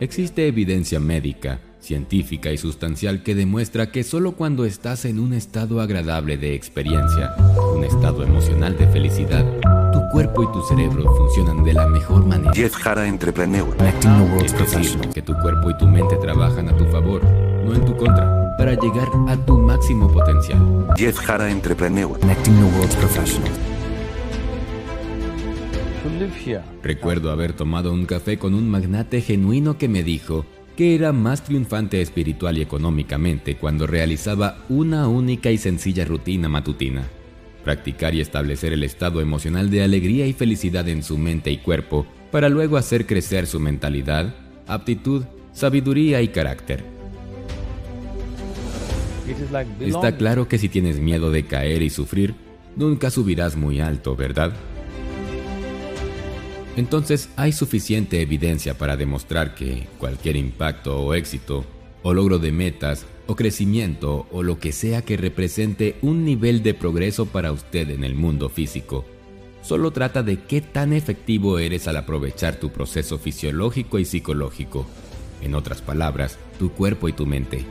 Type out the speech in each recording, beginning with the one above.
Existe evidencia médica, científica y sustancial que demuestra que solo cuando estás en un estado agradable de experiencia, un estado emocional de felicidad, tu cuerpo y tu cerebro funcionan de la mejor manera. Jeff Jara Entrepreneur. Es decir, que tu cuerpo y tu mente trabajan a tu favor, no en tu contra, para llegar a tu máximo potencial. Jeff Jara Entrepreneur. Recuerdo haber tomado un café con un magnate genuino que me dijo que era más triunfante espiritual y económicamente cuando realizaba una única y sencilla rutina matutina. Practicar y establecer el estado emocional de alegría y felicidad en su mente y cuerpo para luego hacer crecer su mentalidad, aptitud, sabiduría y carácter. Está claro que si tienes miedo de caer y sufrir, nunca subirás muy alto, ¿verdad? Entonces hay suficiente evidencia para demostrar que cualquier impacto o éxito, o logro de metas, o crecimiento, o lo que sea que represente un nivel de progreso para usted en el mundo físico, solo trata de qué tan efectivo eres al aprovechar tu proceso fisiológico y psicológico, en otras palabras, tu cuerpo y tu mente.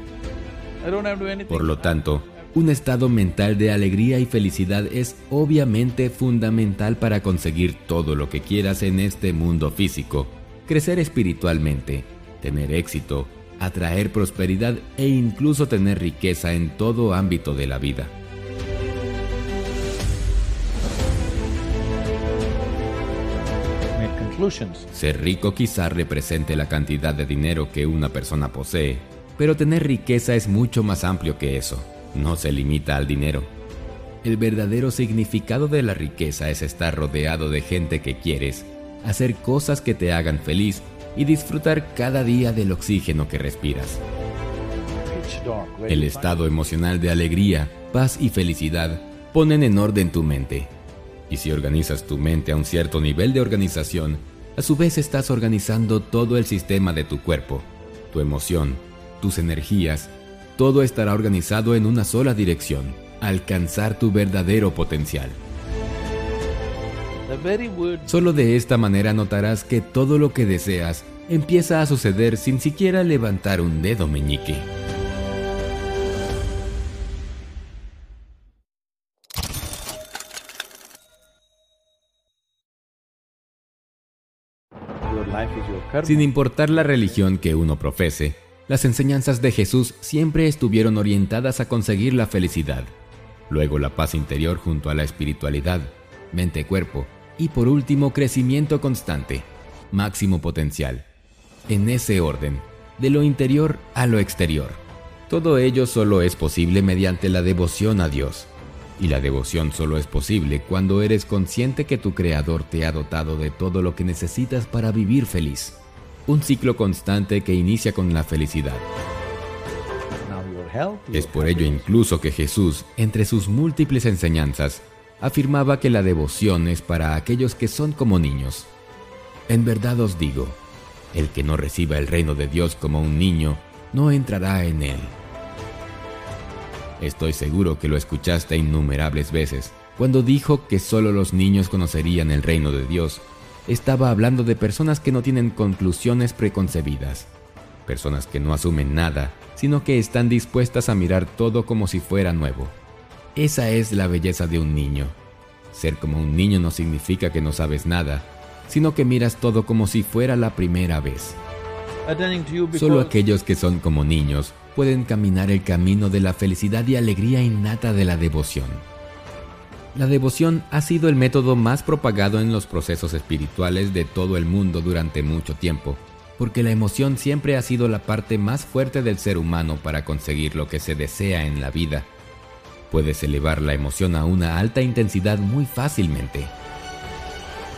Por lo tanto, un estado mental de alegría y felicidad es obviamente fundamental para conseguir todo lo que quieras en este mundo físico, crecer espiritualmente, tener éxito, atraer prosperidad e incluso tener riqueza en todo ámbito de la vida. Ser rico quizá represente la cantidad de dinero que una persona posee, pero tener riqueza es mucho más amplio que eso no se limita al dinero. El verdadero significado de la riqueza es estar rodeado de gente que quieres, hacer cosas que te hagan feliz y disfrutar cada día del oxígeno que respiras. El estado emocional de alegría, paz y felicidad ponen en orden tu mente. Y si organizas tu mente a un cierto nivel de organización, a su vez estás organizando todo el sistema de tu cuerpo, tu emoción, tus energías todo estará organizado en una sola dirección, alcanzar tu verdadero potencial. Solo de esta manera notarás que todo lo que deseas empieza a suceder sin siquiera levantar un dedo meñique. Sin importar la religión que uno profese, las enseñanzas de Jesús siempre estuvieron orientadas a conseguir la felicidad, luego la paz interior junto a la espiritualidad, mente-cuerpo y por último crecimiento constante, máximo potencial. En ese orden, de lo interior a lo exterior. Todo ello solo es posible mediante la devoción a Dios. Y la devoción solo es posible cuando eres consciente que tu Creador te ha dotado de todo lo que necesitas para vivir feliz un ciclo constante que inicia con la felicidad. Es por ello incluso que Jesús, entre sus múltiples enseñanzas, afirmaba que la devoción es para aquellos que son como niños. En verdad os digo, el que no reciba el reino de Dios como un niño, no entrará en él. Estoy seguro que lo escuchaste innumerables veces, cuando dijo que solo los niños conocerían el reino de Dios estaba hablando de personas que no tienen conclusiones preconcebidas, personas que no asumen nada, sino que están dispuestas a mirar todo como si fuera nuevo. Esa es la belleza de un niño. Ser como un niño no significa que no sabes nada, sino que miras todo como si fuera la primera vez. Solo aquellos que son como niños pueden caminar el camino de la felicidad y alegría innata de la devoción. La devoción ha sido el método más propagado en los procesos espirituales de todo el mundo durante mucho tiempo, porque la emoción siempre ha sido la parte más fuerte del ser humano para conseguir lo que se desea en la vida. Puedes elevar la emoción a una alta intensidad muy fácilmente.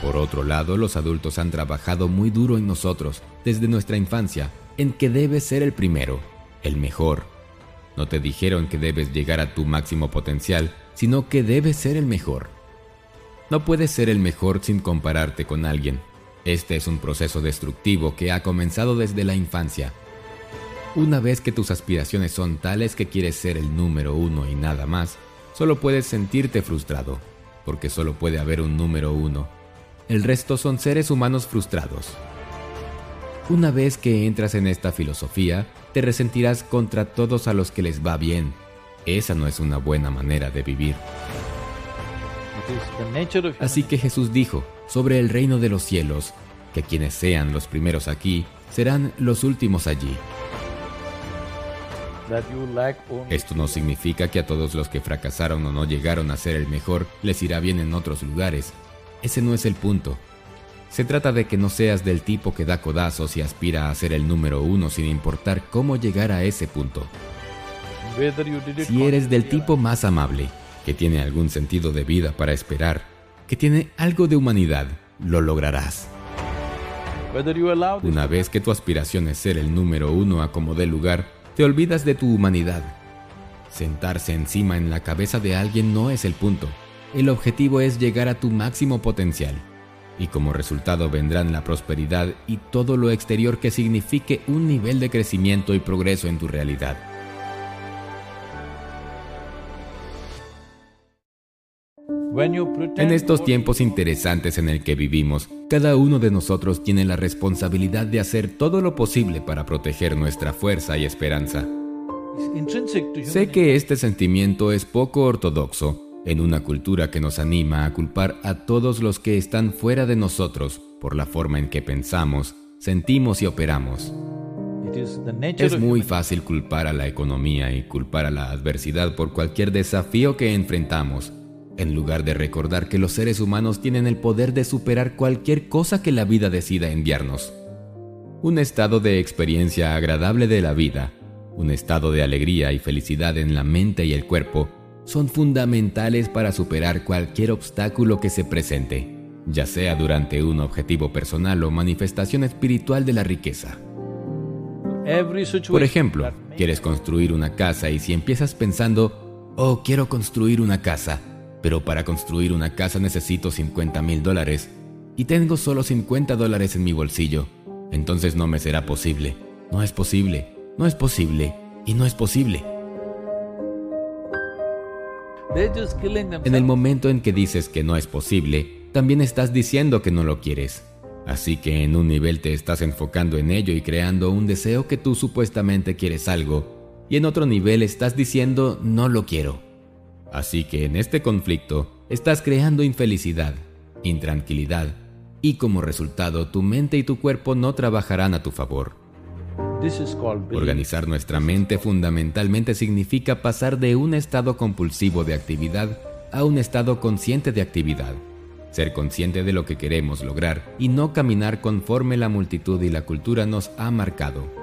Por otro lado, los adultos han trabajado muy duro en nosotros, desde nuestra infancia, en que debes ser el primero, el mejor. No te dijeron que debes llegar a tu máximo potencial, sino que debes ser el mejor. No puedes ser el mejor sin compararte con alguien. Este es un proceso destructivo que ha comenzado desde la infancia. Una vez que tus aspiraciones son tales que quieres ser el número uno y nada más, solo puedes sentirte frustrado, porque solo puede haber un número uno. El resto son seres humanos frustrados. Una vez que entras en esta filosofía, te resentirás contra todos a los que les va bien. Esa no es una buena manera de vivir. Así que Jesús dijo sobre el reino de los cielos, que quienes sean los primeros aquí serán los últimos allí. Esto no significa que a todos los que fracasaron o no llegaron a ser el mejor les irá bien en otros lugares. Ese no es el punto. Se trata de que no seas del tipo que da codazos y aspira a ser el número uno sin importar cómo llegar a ese punto. Si eres del tipo más amable, que tiene algún sentido de vida para esperar, que tiene algo de humanidad, lo lograrás. Una vez que tu aspiración es ser el número uno a como dé lugar, te olvidas de tu humanidad. Sentarse encima en la cabeza de alguien no es el punto. El objetivo es llegar a tu máximo potencial. Y como resultado vendrán la prosperidad y todo lo exterior que signifique un nivel de crecimiento y progreso en tu realidad. En estos tiempos interesantes en el que vivimos, cada uno de nosotros tiene la responsabilidad de hacer todo lo posible para proteger nuestra fuerza y esperanza. Sé que este sentimiento es poco ortodoxo en una cultura que nos anima a culpar a todos los que están fuera de nosotros por la forma en que pensamos, sentimos y operamos. Es muy fácil culpar a la economía y culpar a la adversidad por cualquier desafío que enfrentamos en lugar de recordar que los seres humanos tienen el poder de superar cualquier cosa que la vida decida enviarnos. Un estado de experiencia agradable de la vida, un estado de alegría y felicidad en la mente y el cuerpo, son fundamentales para superar cualquier obstáculo que se presente, ya sea durante un objetivo personal o manifestación espiritual de la riqueza. Por ejemplo, quieres construir una casa y si empiezas pensando, oh, quiero construir una casa, pero para construir una casa necesito 50 mil dólares y tengo solo 50 dólares en mi bolsillo. Entonces no me será posible. No es posible. No es posible. Y no es posible. En el momento en que dices que no es posible, también estás diciendo que no lo quieres. Así que en un nivel te estás enfocando en ello y creando un deseo que tú supuestamente quieres algo, y en otro nivel estás diciendo no lo quiero. Así que en este conflicto estás creando infelicidad, intranquilidad, y como resultado tu mente y tu cuerpo no trabajarán a tu favor. Organizar nuestra mente fundamentalmente significa pasar de un estado compulsivo de actividad a un estado consciente de actividad. Ser consciente de lo que queremos lograr y no caminar conforme la multitud y la cultura nos ha marcado.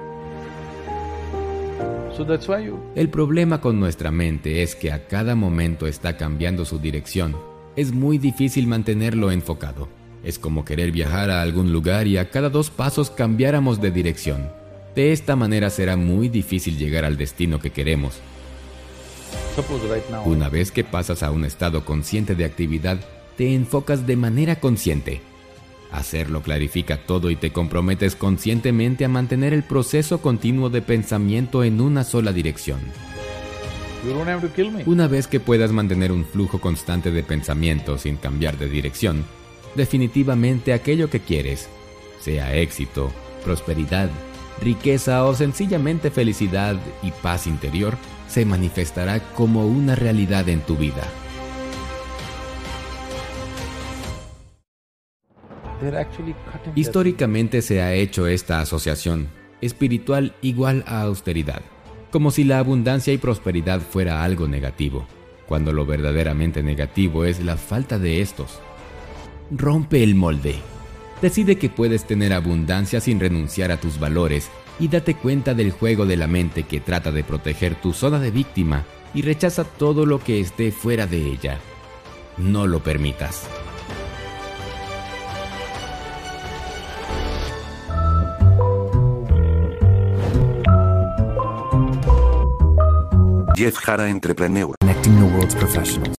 El problema con nuestra mente es que a cada momento está cambiando su dirección. Es muy difícil mantenerlo enfocado. Es como querer viajar a algún lugar y a cada dos pasos cambiáramos de dirección. De esta manera será muy difícil llegar al destino que queremos. Una vez que pasas a un estado consciente de actividad, te enfocas de manera consciente Hacerlo clarifica todo y te comprometes conscientemente a mantener el proceso continuo de pensamiento en una sola dirección. Una vez que puedas mantener un flujo constante de pensamiento sin cambiar de dirección, definitivamente aquello que quieres, sea éxito, prosperidad, riqueza o sencillamente felicidad y paz interior, se manifestará como una realidad en tu vida. Históricamente se ha hecho esta asociación, espiritual igual a austeridad, como si la abundancia y prosperidad fuera algo negativo, cuando lo verdaderamente negativo es la falta de estos. Rompe el molde. Decide que puedes tener abundancia sin renunciar a tus valores y date cuenta del juego de la mente que trata de proteger tu zona de víctima y rechaza todo lo que esté fuera de ella. No lo permitas. Jeff Jara Entrepreneur. Connecting the world's professionals.